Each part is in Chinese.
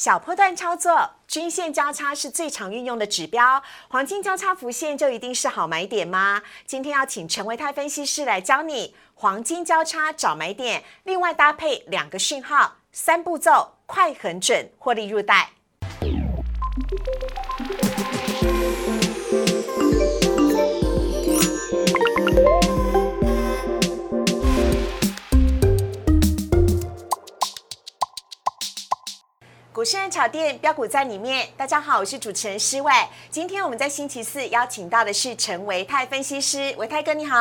小波段操作，均线交叉是最常运用的指标，黄金交叉浮现就一定是好买点吗？今天要请陈维泰分析师来教你黄金交叉找买点，另外搭配两个讯号，三步骤，快很准，获利入袋。股市人炒店标股在里面，大家好，我是主持人施伟。今天我们在星期四邀请到的是陈维泰分析师，维泰哥你好，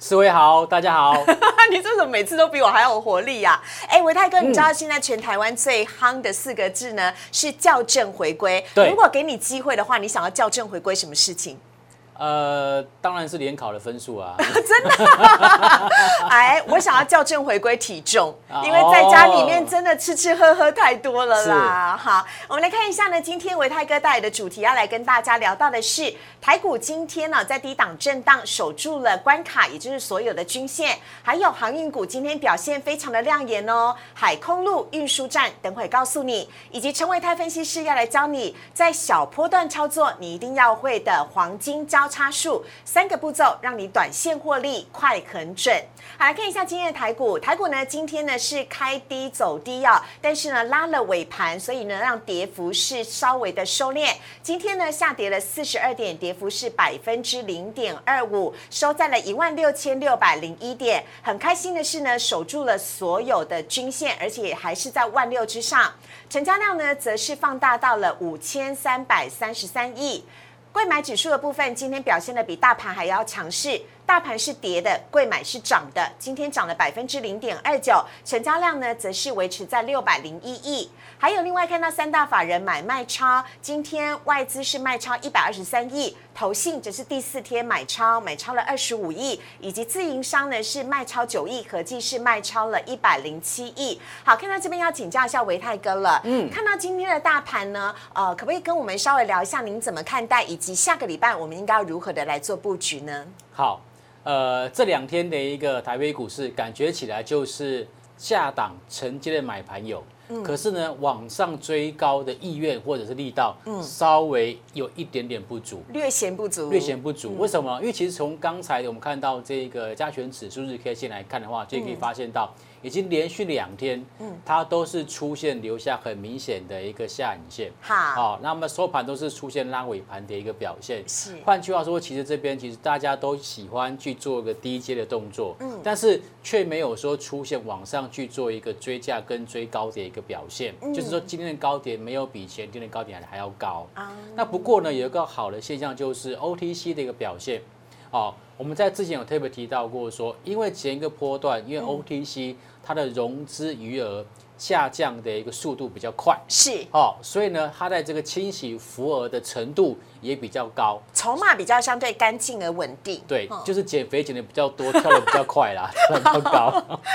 施维好，大家好。你这怎么每次都比我还有活力呀？哎，维泰哥，你知道现在全台湾最夯的四个字呢是校正回归。对，如果给你机会的话，你想要校正回归什么事情？呃，当然是联考的分数啊！真的，哎，我想要校正回归体重，因为在家里面真的吃吃喝喝太多了啦。好，我们来看一下呢，今天维泰哥带来的主题要来跟大家聊到的是台股今天呢在低档震荡守住了关卡，也就是所有的均线，还有航运股今天表现非常的亮眼哦。海空路运输站等会告诉你，以及陈维泰分析师要来教你在小波段操作你一定要会的黄金交。差数三个步骤，让你短线获利快很准。好，来看一下今天的台股。台股呢，今天呢是开低走低啊，但是呢拉了尾盘，所以呢让跌幅是稍微的收敛。今天呢下跌了四十二点，跌幅是百分之零点二五，收在了一万六千六百零一点。很开心的是呢，守住了所有的均线，而且还是在万六之上。成交量呢，则是放大到了五千三百三十三亿。贵买指数的部分，今天表现的比大盘还要强势。大盘是跌的，贵买是涨的，今天涨了百分之零点二九，成交量呢则是维持在六百零一亿。还有另外看到三大法人买卖超，今天外资是卖超一百二十三亿，投信则是第四天买超，买超了二十五亿，以及自营商呢是卖超九亿，合计是卖超了一百零七亿。好，看到这边要请教一下维泰哥了，嗯，看到今天的大盘呢，呃，可不可以跟我们稍微聊一下您怎么看待，以及下个礼拜我们应该要如何的来做布局呢？好。呃，这两天的一个台北股市，感觉起来就是下档承接的买盘有，可是呢，往上追高的意愿或者是力道，稍微有一点点不足，略显不足，略显不足。为什么？因为其实从刚才我们看到这个加权指数日 K 线来看的话，就可以发现到。已经连续两天，嗯，它都是出现留下很明显的一个下影线，好，那么收盘都是出现拉尾盘的一个表现。是，换句话说，其实这边其实大家都喜欢去做一个低阶的动作，嗯，但是却没有说出现往上去做一个追价跟追高的一个表现，就是说今天的高点没有比前天的高点还要高。啊。那不过呢，有一个好的现象就是 OTC 的一个表现，哦。我们在之前有特别提到过，说因为前一个波段，因为 OTC 它的融资余额。下降的一个速度比较快，是哦，所以呢，它在这个清洗浮额的程度也比较高，筹码比较相对干净而稳定。对，就是减肥减的比较多，跳的比较快啦，比较高。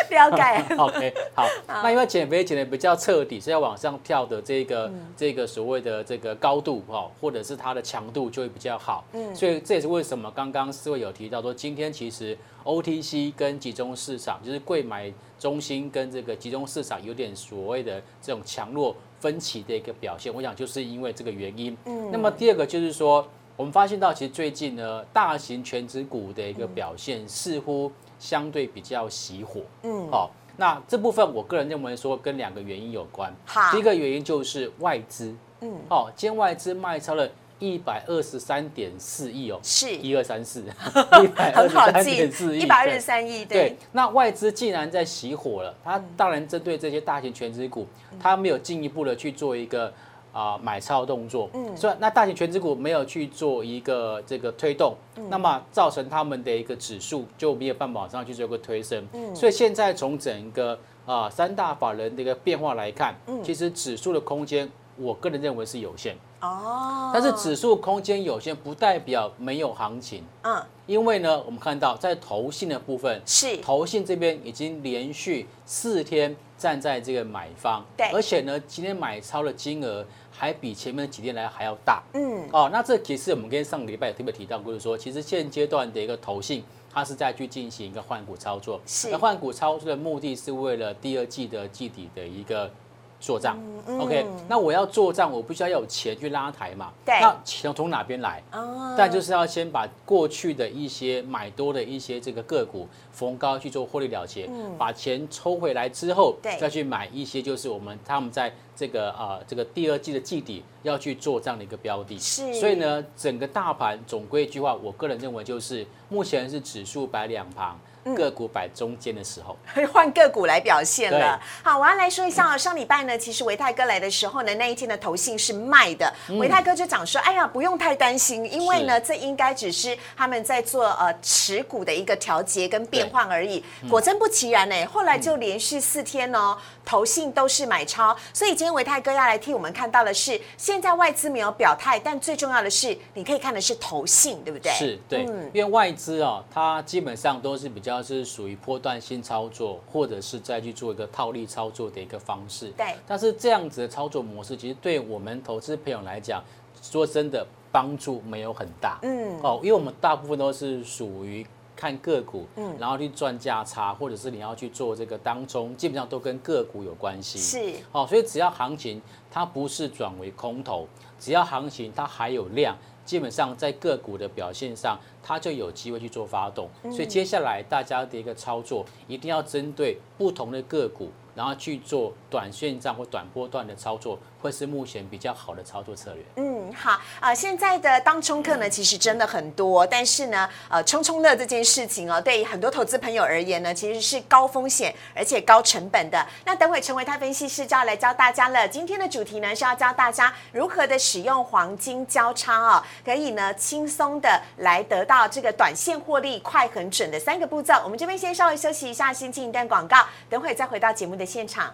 了解。OK，好。那因为减肥减的比较彻底，是要往上跳的这个这个所谓的这个高度哈，或者是它的强度就会比较好。嗯，所以这也是为什么刚刚四位有提到说，今天其实 OTC 跟集中市场就是贵买。中心跟这个集中市场有点所谓的这种强弱分歧的一个表现，我想就是因为这个原因。嗯，那么第二个就是说，我们发现到其实最近呢，大型全指股的一个表现似乎相对比较熄火。嗯，好，那这部分我个人认为说跟两个原因有关。好，第一个原因就是外资。嗯，哦，今天外资卖超了。一百二十三点四亿哦，是。一二三四，一百二十三点四亿，一百二十三亿。对，那外资既然在熄火了，它当然针对这些大型全职股，它没有进一步的去做一个啊买超动作。嗯，所以那大型全职股没有去做一个这个推动，那么造成他们的一个指数就没有办法往上去做个推升。嗯，所以现在从整个啊三大法人的一个变化来看，嗯，其实指数的空间，我个人认为是有限。哦，但是指数空间有限，不代表没有行情。嗯，因为呢，我们看到在投信的部分，是投信这边已经连续四天站在这个买方，对，而且呢，今天买超的金额还比前面几天来还要大。嗯，哦，那这其实我们跟上个礼拜有特别提到过，是说其实现阶段的一个投信，它是在去进行一个换股操作。是，那换股操作的目的是为了第二季的季底的一个。做账。OK，那我要做账，我必须要有钱去拉抬嘛？对那钱从哪边来？哦但就是要先把过去的一些买多的一些这个个股逢高去做获利了结，把钱抽回来之后对，再去买一些就是我们他们在这个呃这个第二季的季底要去做这样的一个标的。是所以呢，整个大盘总归一句话，我个人认为就是目前是指数摆两旁。嗯。个股摆中间的时候，换个股来表现了。好，我要来说一下哦，上礼拜呢，其实维泰哥来的时候呢，那一天的投信是卖的，维泰哥就讲说，哎呀，不用太担心，因为呢，这应该只是他们在做呃持股的一个调节跟变换而已。果真不其然呢，后来就连续四天哦，投信都是买超，所以今天维泰哥要来替我们看到的是，现在外资没有表态，但最重要的是，你可以看的是投信，对不对？是对，嗯。因为外资哦，它基本上都是比较是属于波段性操作，或者是再去做一个套利操作的一个方式。对但是这样子的操作模式，其实对我们投资朋友来讲，说真的帮助没有很大。嗯哦，因为我们大部分都是属于。看个股，嗯，然后去赚价差，或者是你要去做这个当中，基本上都跟个股有关系。是哦，所以只要行情它不是转为空头，只要行情它还有量，基本上在个股的表现上，它就有机会去做发动。所以接下来大家的一个操作，一定要针对不同的个股，然后去做短线上或短波段的操作，会是目前比较好的操作策略。嗯，好啊、现在的当冲客呢，其实真的很多，但是呢，呃，冲冲乐这件事情哦，对于很多投资朋友而言呢，其实是高风险而且高成本的。那等会成为他分析师就要来教大家了。今天的主题呢是要教大家如何的使用黄金交叉哦，可以呢轻松的来得到这个短线获利快很准的三个步骤。我们这边先稍微休息一下，先进一段广告，等会再回到节目的现场。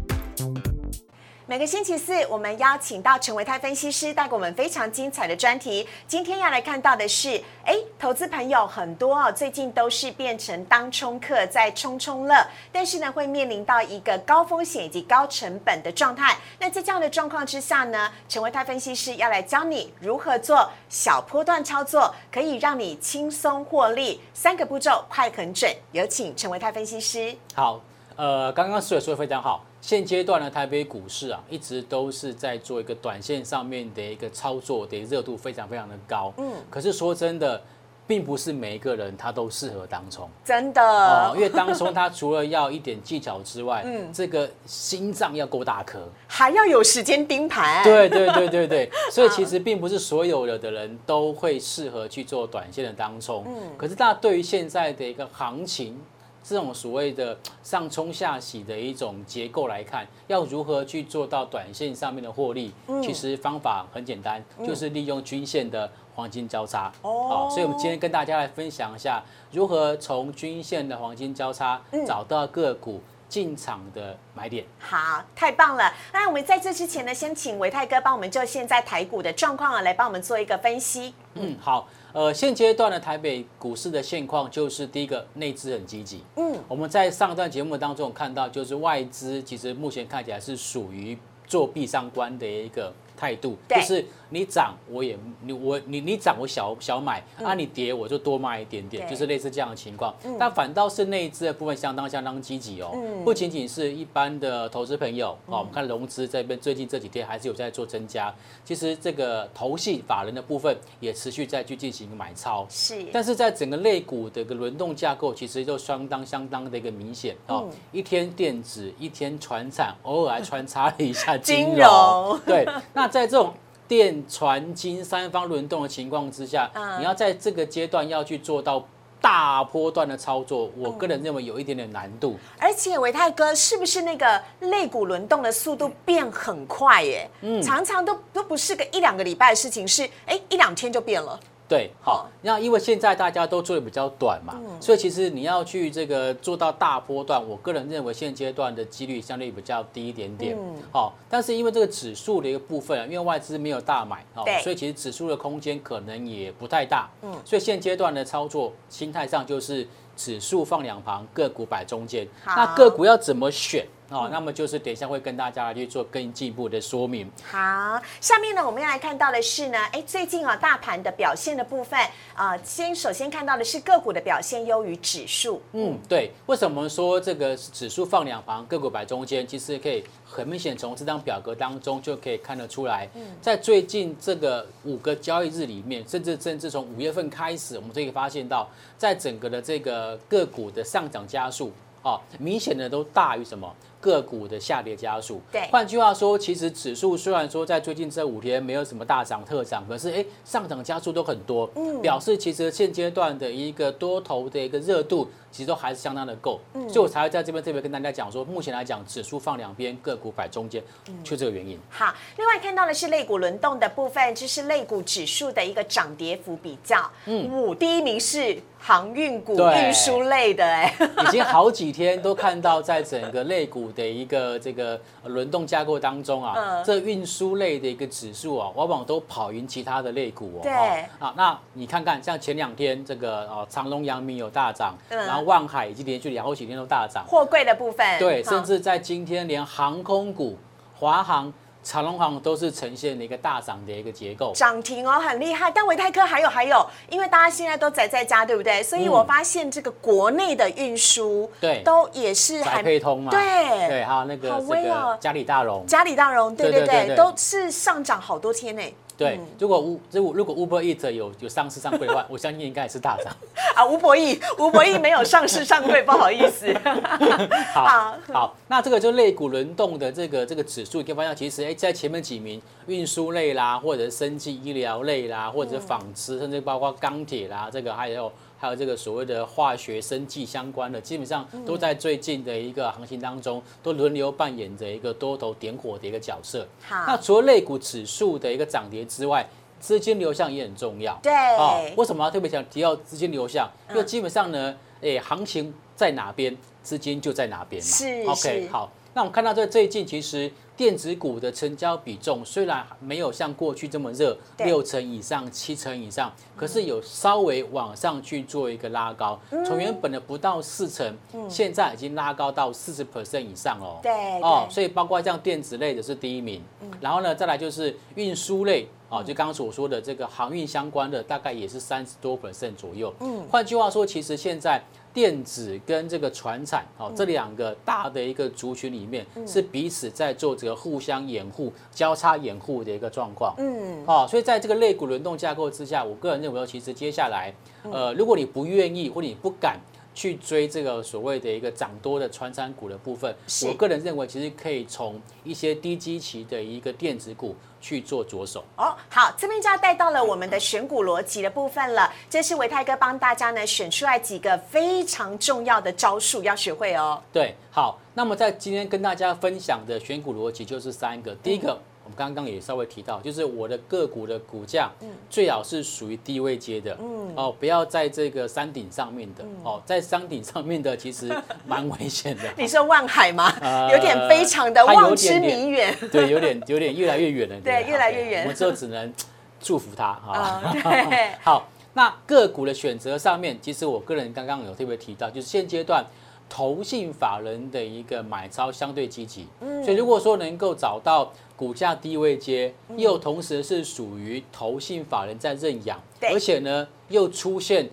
每个星期四，我们邀请到陈维泰分析师带给我们非常精彩的专题。今天要来看到的是，哎，投资朋友很多哦，最近都是变成当冲客在冲冲乐，但是呢，会面临到一个高风险以及高成本的状态。那在这样的状况之下呢，陈维泰分析师要来教你如何做小波段操作，可以让你轻松获利。三个步骤快很准，有请陈维泰分析师。好，呃，刚刚思伟说的非常好。现阶段呢，台北股市啊，一直都是在做一个短线上面的一个操作的热度非常非常的高。嗯，可是说真的，并不是每一个人他都适合当冲真的，哦，因为当冲他除了要一点技巧之外，嗯，这个心脏要够大颗。还要有时间盯盘。对对对对对，所以其实并不是所有的的人都会适合去做短线的当冲。嗯，可是大家对于现在的一个行情，这种所谓的 上冲下洗的一种结构来看，要如何去做到短线上面的获利？其实方法很简单，就是利用均线的黄金交叉。哦所以我们今天跟大家来分享一下，如何从均线的黄金交叉找到个股进场的买点。好，太棒了！那我们在这之前呢，先请维泰哥帮我们就现在台股的状况啊，来帮我们做一个分析。嗯，好，呃，现阶段的台北股市的现况就是第一个内资很积极。嗯，我们在上段节目当中看到，就是外资其实目前看起来是属于做壁上关的一个态度，就是你涨我也你我你你涨我小小买，啊你跌我就多卖一点点，就是类似这样的情况。但反倒是内资的部分相当相当积极哦，不仅仅是一般的投资朋友哦，我们看融资这边最近这几天还是有在做增加，其实这个投系法人的部分也持续在去进行买超。是，但是在整个类股的一个轮动架构，其实就相当相当的一个明显哦。一天电子，一天船产，偶尔还穿插了一下金。融对，那在这种电、船、金三方轮动的情况之下，嗯你要在这个阶段要去做到大波段的操作，我个人认为有一点点难度。而且维泰哥是不是那个肋骨轮动的速度变很快耶？嗯，常常都都不是个一两个礼拜的事情，是哎一两天就变了。对，好，那因为现在大家都做的比较短嘛，所以其实你要去这个做到大波段，我个人认为现阶段的几率相对比较低一点点。好，但是因为这个指数的一个部分啊，因为外资没有大买，哦，所以其实指数的空间可能也不太大。嗯，所以现阶段的操作心态上就是指数放两旁，个股摆中间。好那个股要怎么选哦？那么就是等一下会跟大家来去做更进一步的说明。好，下面呢，我们要来看到的是呢，哎，最近啊，大盘的表现的部分，啊，先首先看到的是个股的表现优于指数，嗯，对。为什么说这个指数放两旁，个股摆中间？其实可以很明显从这张表格当中就可以看得出来，在最近这个五个交易日里面，甚至甚至从五月份开始，我们就可以发现到，在整个的这个个股的上涨加速，啊，明显的都大于什么？个股的下跌加速。对换句话说，其实指数虽然说在最近这五天没有什么大涨特涨，可是哎，上涨加速都很多，嗯表示其实现阶段的一个多头的一个热度，其实都还是相当的够。嗯所以我才会在这边特别跟大家讲说，目前来讲，指数放两边，个股摆中间，嗯就这个原因。好，另外看到的是类股轮动的部分，就是类股指数的一个涨跌幅比较。嗯，五第一名是航运股、对运输类的，哎，已经好几天都看到，在整个类股的一个这个呃轮动架构当中啊，嗯。这运输类的一个指数啊，往往都跑赢其他的类股哦。对。哦啊，那你看看，像前两天这个哦，长隆、阳明有大涨，嗯。然后万海已经连续两好几天都大涨，货柜的部分，对，甚至在今天连航空股、华航、长隆行都是呈现了一个大涨的一个结构。涨停哦，很厉害。但维泰科还有还有，因为大家现在都宅在家，对不对？所以我发现这个国内的运输，嗯对都也是宅还配通嘛，对对，还有那个好这威哦个嘉里大荣，嘉里大荣，对对对，对对对对都是上涨好多天呢。对嗯，如果乌如果如果 Uber Eat 有有上市上柜的话，我相信应该也是大涨。啊，吴博义，吴博义没有上市上柜，不好意思。好好好，那这个就类股轮动的这个这个指数，你可以发现其实哎，在前面几名运输类啦，或者是生技医疗类啦，或者是纺织，甚至包括钢铁啦，这个还有还有这个所谓的化学生技相关的，基本上都在最近的一个行情当中，都轮流扮演着一个多头点火的一个角色。那，除了类股指数的一个涨跌之外，资金流向也很重要。对，哦，为什么要特别想提到资金流向？因为嗯基本上呢，诶，行情在哪边，资金就在哪边嘛。是 OK，好。那我们看到这最近其实电子股的成交比重虽然没有像过去这么热，六成以上、七成以上，可是有稍微往上去做一个拉高，嗯。从原本的不到四成，现在已经拉高到四十 percent 以上哦。对哦，所以包括像电子类的是第一名，然后呢，再来就是运输类啊，就刚刚所说的这个航运相关的，大概也是三十多 percent 左右。嗯，换句话说，其实现在电子跟这个船产哦这两个大的一个族群里面，是彼此在做这个互相掩护、交叉掩护的一个状况。嗯，哦，所以在这个类股轮动架构之下，我个人认为，其实接下来，呃，如果你不愿意或你不敢去追这个所谓的一个涨多的传产股的部分，我个人认为，其实可以从一些低基期的一个电子股去做着手。哦，好，这边就要带到了我们的选股逻辑的部分了。这是维泰哥帮大家呢选出来几个非常重要的招数，要学会哦。对，好，那么在今天跟大家分享的选股逻辑就是三个，第一个。我们刚刚也稍微提到，就是我的个股的股价，最好是属于低位阶的，哦，不要在这个山顶上面的，哦，在山顶上面的其实蛮危险的，你说万海吗？呃有点非常的望之点点弥远。对，有点有点越来越远了，对越来越远我们之后只能祝福他啊。啊，对，好，那个股的选择上面，其实我个人刚刚有特别提到，就是现阶段投信法人的一个买超相对积极，嗯。所以如果说能够找到股价低位接，又同时是属于投信法人在认养，而且呢又出现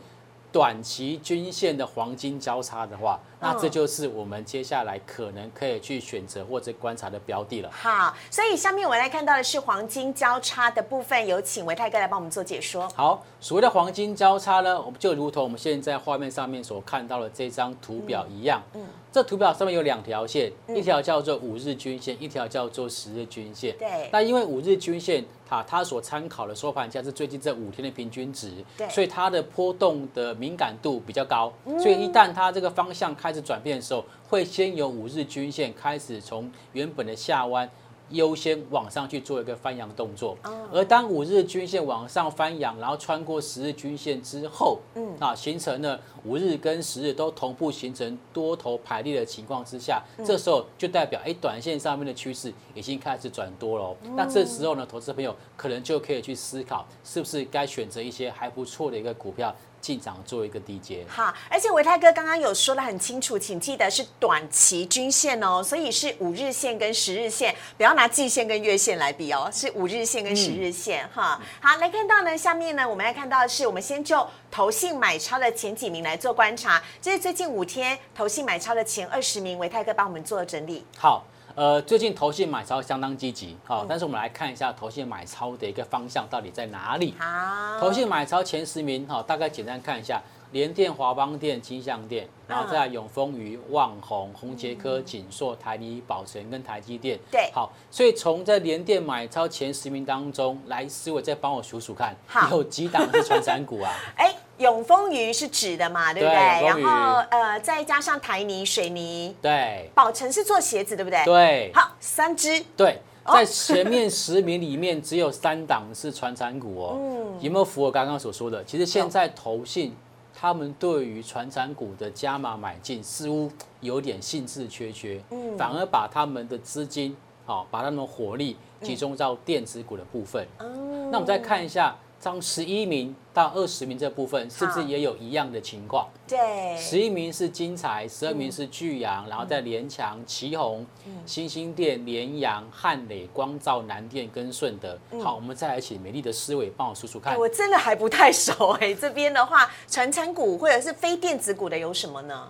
短期均线的黄金交叉的话，那这嗯就是我们接下来可能可以去选择或者观察的标的了。好，所以下面我们来看到的是黄金交叉的部分，有请维泰哥来帮我们做解说。好，所谓的黄金交叉呢，我们就如同我们现在画面上面所看到的这张图表一样。嗯，这图表上面有两条线，一条叫做五日均线，一条叫做十日均线。对那因为五日均线它它所参考的收盘价是最近这五天的平均值，对所以它的波动的敏感度比较高。所以一旦它这个方向开始转变的时候，会先由五日均线开始从原本的下弯。优先往上去做一个翻扬动作，而当五日均线往上翻扬，然后穿过十日均线之后，嗯，啊，形成了五日跟十日都同步形成多头排列的情况之下，这时候就代表哎，短线上面的趋势已经开始转多了。哦、那这时候呢，投资朋友可能就可以去思考，是不是该选择一些还不错的一个股票进场做一个低阶。好，而且维泰哥刚刚有说的很清楚，请记得是短期均线哦，所以是五日线跟十日线，不要拿季线跟月线来比哦，是五日线跟十日线哈。好，来看到呢，下面呢，我们来看到的是，我们先就投信买超的前几名来做观察，这是最近五天投信买超的前二十名，维泰哥帮我们做了整理。好。呃，最近投信买超相当积极，好，但是我们来看一下投信买超的一个方向到底在哪里。好，投信买超前十名，哈，大概简单看一下，联电、华邦电、金相电，然后再永丰余、旺宏、宏杰科、锦硕、台泥、宝成跟台积电。对，好，所以从在联电买超前十名当中，来思维再帮我数数看，有几档是传产股啊？哎。永丰鱼是指的嘛，对不对？然后呃，再加上台泥、水泥，对。宝成是做鞋子，对不对？对。好，三只。对，在前面十名里面只有三档是传产股哦。嗯。有没有符合刚刚所说的？其实现在投信他们对于传产股的加码买进似乎有点兴致缺缺，嗯，反而把他们的资金，好，把他们的火力集中到电子股的部分。嗯。那我们再看一下。从十一名到二十名这部分，是不是也有一样的情况？对，十一名是金财，十二名是巨阳，然后在联强、旗宏、星星电、联阳、汉磊、光照、南电跟顺德。好，我们再来请美丽的思维帮我数数看。我真的还不太熟哎，这边的话，传承股或者是非电子股的有什么呢？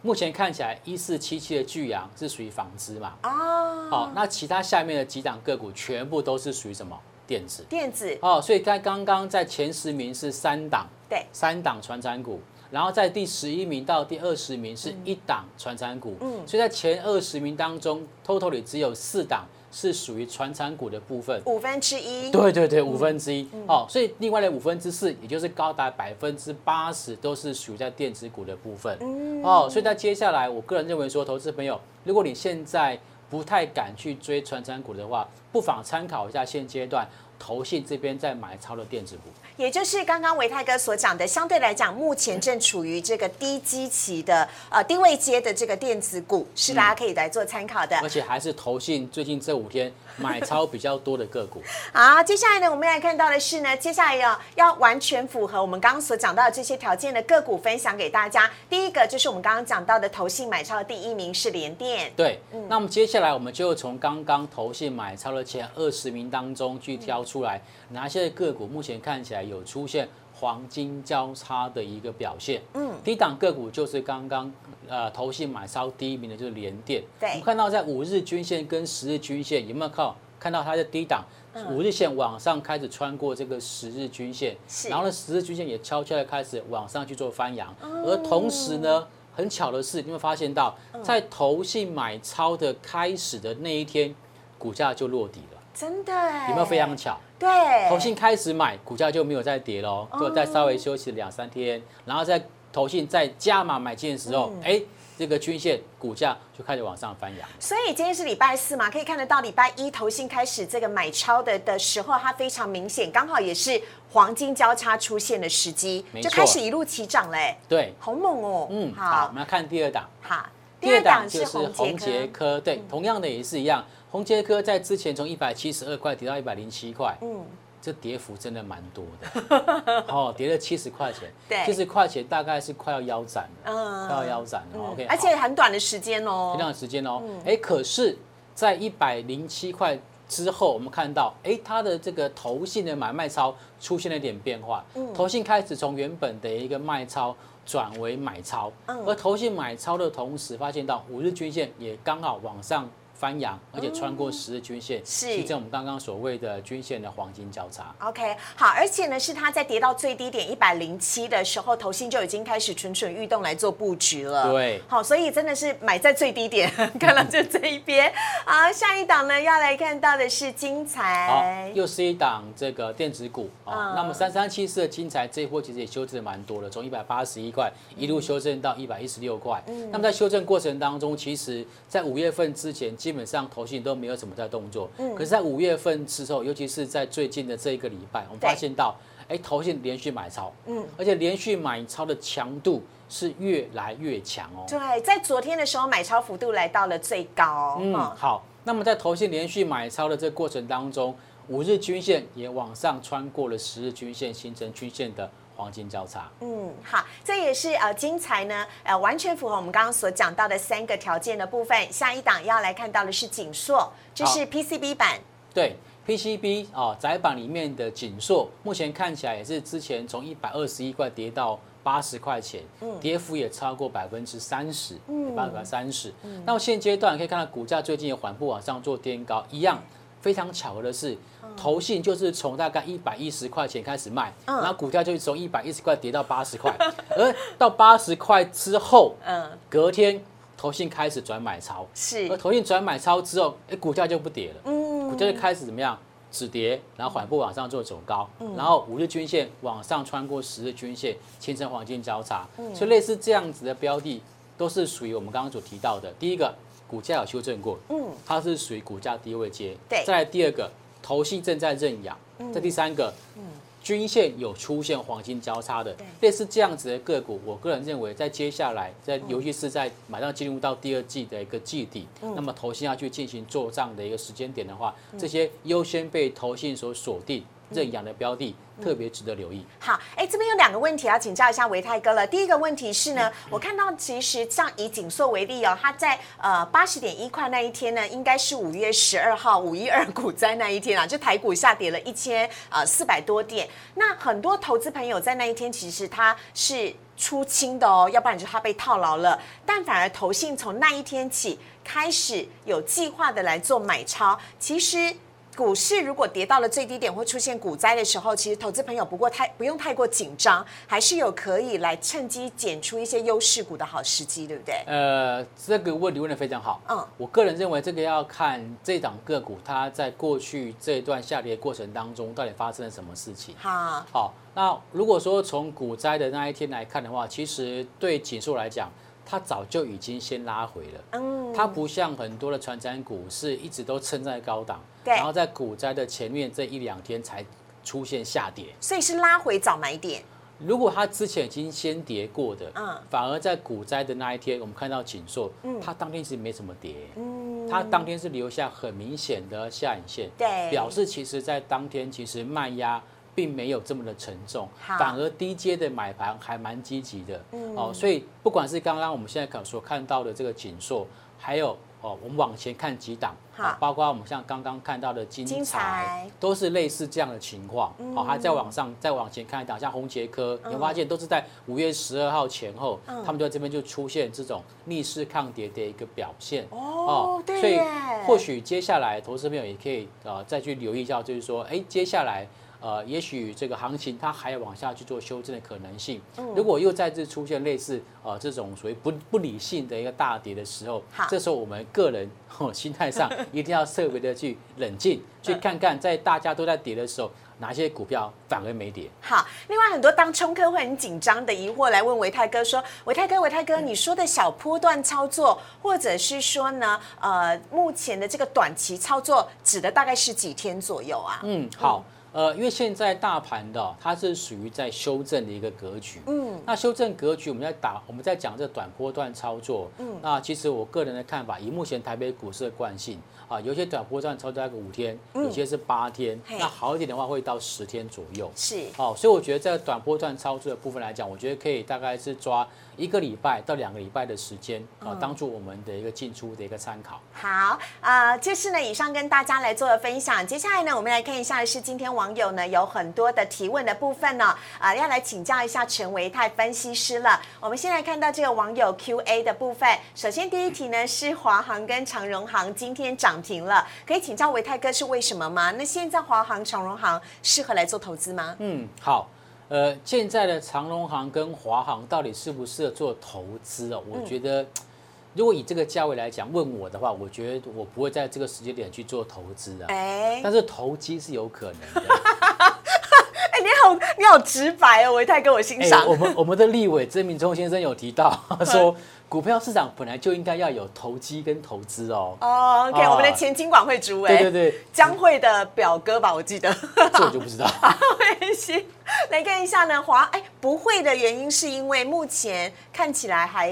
目前看起来，一四七七的巨阳是属于纺织嘛？哦，好，那其他下面的几档个股全部都是属于什么？电子，电子。哦，所以在刚刚在前十名是三档，对，三档传产股，然后在第十一名到第二十名是一档传产股，嗯，所以在前二十名当中，total 里只有四档是属于传产股的部分，五分之一，对对对，五分之一，哦，所以另外的五分之四，也就是高达百分之八十都是属于在电子股的部分，嗯，哦，所以在接下来，我个人认为说，投资朋友，如果你现在不太敢去追传产股的话，不妨参考一下现阶段投信这边在买超的电子股。也就是刚刚维泰哥所讲的，相对来讲，目前正处于这个低基期的呃低位阶的这个电子股，是大家可以来做参考的。而且还是投信最近这五天买超比较多的个股。好，接下来呢，我们来看到的是呢，接下来要要完全符合我们刚刚所讲到的这些条件的个股分享给大家。第一个就是我们刚刚讲到的投信买超的第一名是联电。对，那么接下来我们就从刚刚投信买超的前二十名当中去挑出来，哪些个股目前看起来。有出现黄金交叉的一个表现，嗯，低档个股就是刚刚呃投信买超第一名的就是联电，对，我们看到在五日均线跟十日均线有没有靠？看到它的低档五日线往上开始穿过这个十日均线，然后呢十日均线也悄悄的开始往上去做翻扬，而同时呢很巧的是，你会发现到在投信买超的开始的那一天，股价就落底了，真的，有没有非常巧？对，投信开始买，股价就没有再跌喽，就再稍微休息两三天，然后在投信再加码买进的时候，哎，这个均线股价就开始往上翻扬。所以今天是礼拜四嘛，可以看得到礼拜一投信开始这个买超的的时候，它非常明显，刚好也是黄金交叉出现的时机，就开始一路起涨嘞。对，好猛哦。嗯，好，我们来看第二档。好，第二档就是红杰科，对，同样的也是一样。红杰科在之前从一百七十二块跌到一百零七块，嗯，这跌幅真的蛮多的，哦，跌了七十块钱，对，七十块钱大概是快要腰斩了，嗯，快要腰斩了，OK，而且很短的时间哦，很短的时间哦，哎，可是，在一百零七块之后，我们看到，哎，它的这个头信的买卖超出现了一点变化，嗯，头信开始从原本的一个卖超转为买超，嗯，而头信买超的同时，发现到五日均线也刚好往上。翻扬，而且穿过十日均线，是实现我们刚刚所谓的均线的黄金交叉。OK，好，而且呢，是它在跌到最低点一百零七的时候，头信就已经开始蠢蠢欲动来做布局了。对，好，所以真的是买在最低点，看到就这一边。好，下一档呢要来看到的是金财，又是一档这个电子股啊。那么三三七四的金财这一波其实也修正蛮多的，从一百八十一块一路修正到一百一十六块。嗯，那么在修正过程当中，其实在五月份之前。基本上投信都没有什么在动作，嗯，可是，在五月份之后，尤其是在最近的这一个礼拜，我们发现到，哎，投信连续买超，嗯，而且连续买超的强度是越来越强哦。对，在昨天的时候，买超幅度来到了最高。嗯，好，那么在投信连续买超的这个过程当中，五日均线也往上穿过了十日均线，形成均线的。黄金交叉。嗯，好，这也是呃精彩呢，呃，完全符合我们刚刚所讲到的三个条件的部分。下一档要来看到的是锦硕，这是 PCB 版。对 PCB 哦，窄板里面的锦硕，目前看起来也是之前从一百二十一块跌到八十块钱，跌幅也超过百分之三十，嗯，百分之三十。那么现阶段可以看到股价最近也缓步往上做颠高，一样非常巧合的是，投信就是从大概一百一十块钱开始卖，然后股价就从一百一十块跌到八十块，而到八十块之后，嗯，隔天投信开始转买超，是，而投信转买超之后，哎，股价就不跌了，嗯。股价就开始怎么样止跌，然后缓步往上做走高，然后五日均线往上穿过十日均线，形成黄金交叉。所以类似这样子的标的，都是属于我们刚刚所提到的。第一个，股价有修正过，嗯，它是属于股价低位接。对。再来第二个，投信正在认养。这第三个，嗯。均线有出现黄金交叉的，类似这样子的个股，我个人认为，在接下来，在尤其是在马上进入到第二季的一个季底，那么投信要去进行做账的一个时间点的话，这些优先被投信所锁定。认养的标的特别值得留意。好，哎，这边有两个问题要请教一下维泰哥了。第一个问题是呢，我看到其实像以锦硕为例哦，它在呃八十点一块那一天呢，应该是五月十二号五一二股灾那一天啊，就台股下跌了一千呃四百多点。那很多投资朋友在那一天其实他是出清的哦，要不然就他被套牢了。但反而投信从那一天起开始有计划的来做买超，其实。股市如果跌到了最低点，会出现股灾的时候，其实投资朋友不过太不用太过紧张，还是有可以来趁机减出一些优势股的好时机，对不对？呃，这个问题问的非常好。嗯，我个人认为这个要看这档个股它在过去这一段下跌过程当中到底发生了什么事情。好，好，那如果说从股灾的那一天来看的话，其实对指数来讲。它早就已经先拉回了，嗯，它不像很多的传产股是一直都撑在高档，对，然后在股灾的前面这一两天才出现下跌，所以是拉回早买点。如果它之前已经先跌过的，嗯，反而在股灾的那一天，我们看到锦硕，嗯，它当天其实没怎么跌，嗯，它当天是留下很明显的下影线，对，表示其实在当天其实卖压。并没有这么的沉重，反而低阶的买盘还蛮积极的哦，所以不管是刚刚我们现在所看到的这个锦硕，还有哦，我们往前看几档，好，包括我们像刚刚看到的金财，都是类似这样的情况，好，还在往上再往前看一档，像红杰科，你会发现都是在五月十二号前后，他们在这边就出现这种逆势抗跌的一个表现哦，所以或许接下来投资朋友也可以呃再去留意一下，就是说，哎，接下来。呃，也许这个行情它还要往下去做修正的可能性。如果又再次出现类似呃这种属于不不理性的一个大跌的时候，这时候我们个人心态上 一定要特别的去冷静，去看看在大家都在跌的时候，哪些股票反而没跌。好，另外很多当冲客会很紧张的疑惑来问维泰哥说：维泰哥，维泰哥，你说的小波段操作，或者是说呢，呃，目前的这个短期操作指的大概是几天左右啊？嗯，好。呃，因为现在大盘的它是属于在修正的一个格局，嗯，那修正格局，我们在打，我们在讲这短波段操作，嗯，那其实我个人的看法，以目前台北股市的惯性。啊，有些短波段操作大概五天，有些是八天，那好一点的话会到十天左右。是，哦，所以我觉得在短波段操作的部分来讲，我觉得可以大概是抓一个礼拜到两个礼拜的时间，啊，当做我们的一个进出的一个参考。好，啊，这是呢以上跟大家来做的分享。接下来呢，我们来看一下是今天网友呢有很多的提问的部分呢，啊，要来请教一下陈维泰分析师了。我们先来看到这个网友 Q&A 的部分。首先第一题呢是华航跟长荣航今天涨。停了，可以请教维泰哥是为什么吗？那现在华航、长荣航适合来做投资吗？嗯，好，呃，现在的长隆行跟华航到底适不适合做投资哦？我觉得，如果以这个价位来讲，问我的话，我觉得我不会在这个时间点去做投资啊。哎，但是投机是有可能的。哎，你好，你好直白哦，维泰跟，我欣赏。我们我们的立委曾明忠先生有提到 说。股票市场本来就应该要有投机跟投资哦。哦，OK，我们的前金管会主委，对对对，江会的表哥吧，我记得。这我就不知道。来看一下呢，华哎不会的原因是因为目前看起来还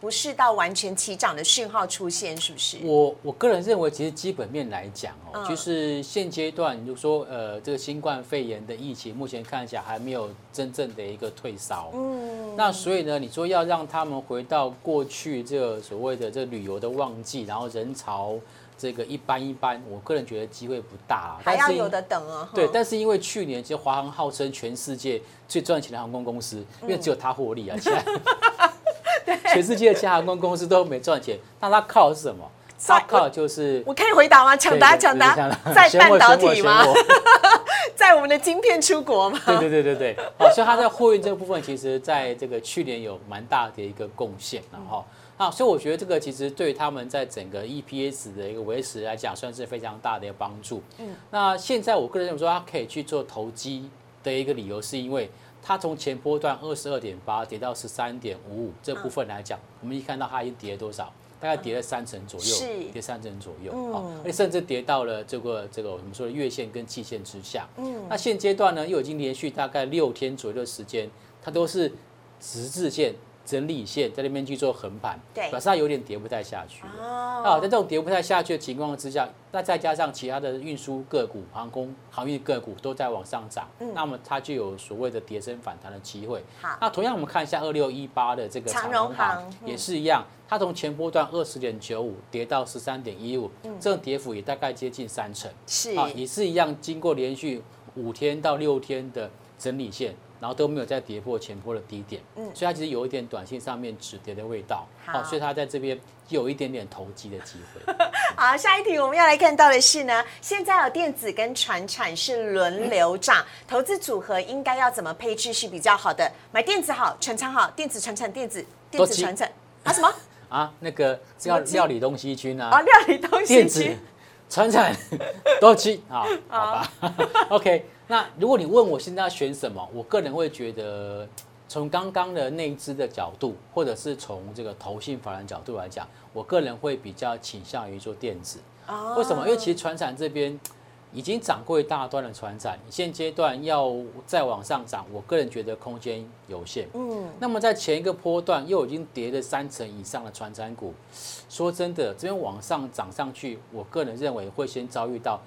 不是到完全起涨的讯号出现，是不是？我我个人认为，其实基本面来讲哦，嗯就是现阶段，就说呃，这个新冠肺炎的疫情，目前看起来还没有真正的一个退烧。嗯，那所以呢，你说要让他们回到过去这个所谓的这旅游的旺季，然后人潮这个一般一般，我个人觉得机会不大还要有的等啊。对，但是因为去年其实华航号称全世界最赚钱的航空公司，因为只有它获利啊，其他 全世界的其他航空公司都没赚钱，那他靠的是什么？它所以靠的就是我可以回答吗？抢答，抢答，在半导体吗 在我们的晶片出国吗？对对对对对，好，所以他在货运这个部分，其实在这个去年有蛮大的一个贡献然后啊，所以我觉得这个其实对他们在整个 EPS 的一个维持来讲，算是非常大的一个帮助。嗯，那现在我个人认为说，它可以去做投机的一个理由，是因为它从前波段二十二点八跌到十三点五五这部分来讲，我们一看到它已经跌了多少？大概跌了三成左右，是跌三成左右，嗯好，而且甚至跌到了这个这个我们说的月线跟季线之下。嗯，那现阶段呢，又已经连续大概六天左右的时间，它都是十字线、整理线在那边去做横盘，对。表示它有点跌不太下去。了。哦，啊，在这种跌不太下去的情况之下，那再加上其他的运输个股、航空航运个股都在往上涨，那么它就有所谓的跌升反弹的机会。好。那同样我们看一下二六一八的这个长荣航也是一样，它从前波段二十点九五跌到十三点一五，这种跌幅也大概接近三成。是。啊，也是一样，经过连续五天到六天的整理线，然后都没有再跌破前波的低点，嗯，所以它其实有一点短线上面止跌的味道，好所以它在这边有一点点投机的机会。好，下一题我们要来看到的是呢，现在有电子跟船产是轮流涨，投资组合应该要怎么配置是比较好的？买电子好，船产好，电子船产电子电子船产啊什么？啊，那个要么鸡料理东西君啊，啊，料理东西区、船产都七啊，好吧，OK。那如果你问我现在要选什么，我个人会觉得，从刚刚的内资的角度，或者是从这个投信法人角度来讲，我个人会比较倾向于做电子。哦为什么？因为其实船产这边已经涨过一大段的船展，现阶段要再往上涨，我个人觉得空间有限。嗯，那么在前一个波段又已经跌了三成以上的船展股，说真的，这边往上涨上去，我个人认为会先遭遇到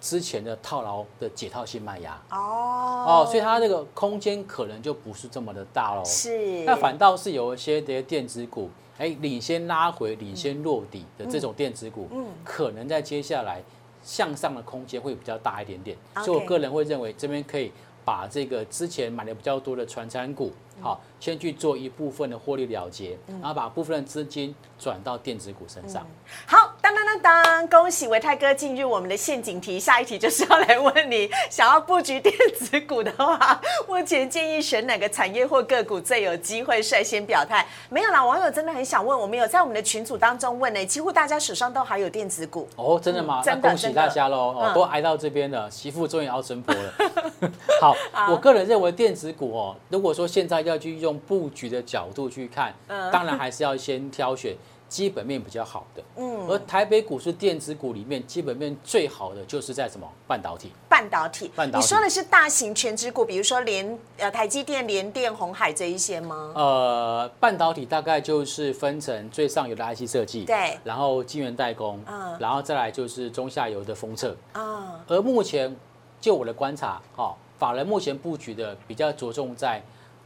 之前的套牢的解套性卖压。哦。哦，所以它这个空间可能就不是这么的大喽。是。那反倒是有一些的电子股，哎，领先拉回、领先落底的这种电子股，嗯。可能在接下来向上的空间会比较大一点点。所以我个人会认为这边可以把这个之前买的比较多的传产股，嗯好，先去做一部分的获利了结，然后把部分的资金转到电子股身上。好，当当当当，恭喜维泰哥进入我们的陷阱题。下一题就是要来问你，想要布局电子股的话，目前建议选哪个产业或个股最有机会率先表态？没有啦，网友真的很想问，我们有在我们的群组当中问呢、几乎大家手上都还有电子股。哦，真的吗？嗯真的那恭喜大家喽！哦嗯，都挨到这边了，媳妇终于熬成婆了。好，我个人认为电子股哦，如果说现在要去用布局的角度去看，嗯当然还是要先挑选基本面比较好的。嗯，而台北股市电子股里面基本面最好的就是在什么半导体。半导体，半导体你说的是大型全职股，比如说联呃台积电、联电、红海这一些吗？呃，半导体大概就是分成最上游的 IC 设计，对然后晶圆代工，嗯然后再来就是中下游的封测。啊，而目前就我的观察，哈、法人目前布局的比较着重在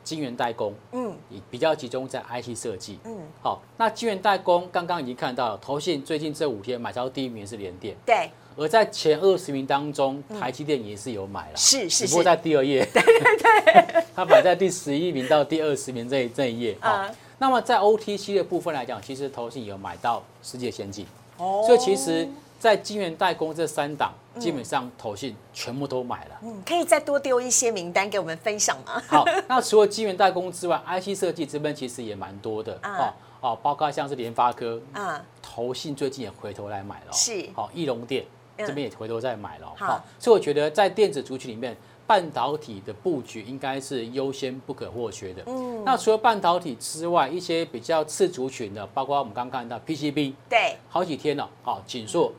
晶圆代工，嗯。也比较集中在 IC 设计。嗯，好，那晶圆代工刚刚已经看到了，投信最近这五天买超第一名是联电，对，而在前二十名当中，台积电也是有买了，嗯是是不过在第二页，对 对对，它摆在第十一名到第二十名这一这一页。啊。嗯那么在 OTC 的部分来讲，其实投信有买到世界先进，哦。所以其实，在晶圆代工这三档，基本上投信全部都买了。嗯，可以再多丢一些名单给我们分享吗？好，那除了晶圆代工之外，IC 设计这边其实也蛮多的啊。哦哦，包括像是联发科，啊，投信最近也回头来买了哦，是。好，翼龙电嗯。这边也回头再买了哦，好。好，所以我觉得在电子族群里面，半导体的布局应该是优先不可或缺的。嗯。那除了半导体之外，一些比较次族群的，包括我们刚刚看到 PCB，对，好几天了，好，锦硕、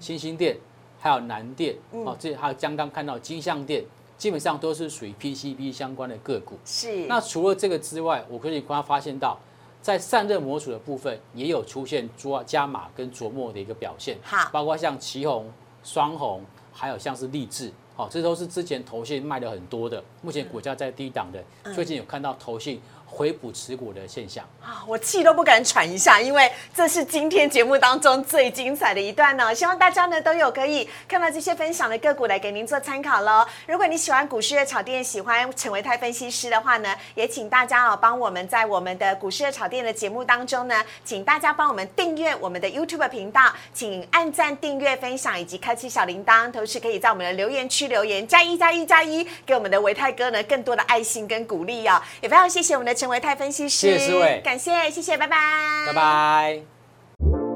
新兴电，还有南电，嗯哦，这还有刚刚看到金相电，基本上都是属于 PCB 相关的个股。是，那除了这个之外，我可以观察发现到，在散热模组的部分也有出现抓加码跟琢磨的一个表现，好，包括像旗红、双红，还有像是立志，好，这都是之前投信卖的很多的，目前股价在低档的，最近有看到投信。回补持股的现象啊，我气都不敢喘一下，因为这是今天节目当中最精彩的一段呢。希望大家呢都有可以看到这些分享的个股来给您做参考喽。如果你喜欢股市的炒店，喜欢陈维泰分析师的话呢，也请大家哦帮我们在我们的股市的炒店的节目当中呢，请大家帮我们订阅我们的 YouTube 频道，请按赞、订阅、分享以及开启小铃铛，同时可以在我们的留言区留言加一加一加一，给我们的维泰哥呢更多的爱心跟鼓励哦。也非常谢谢我们的。成为泰分析师，谢谢，感谢谢谢，拜拜，拜拜。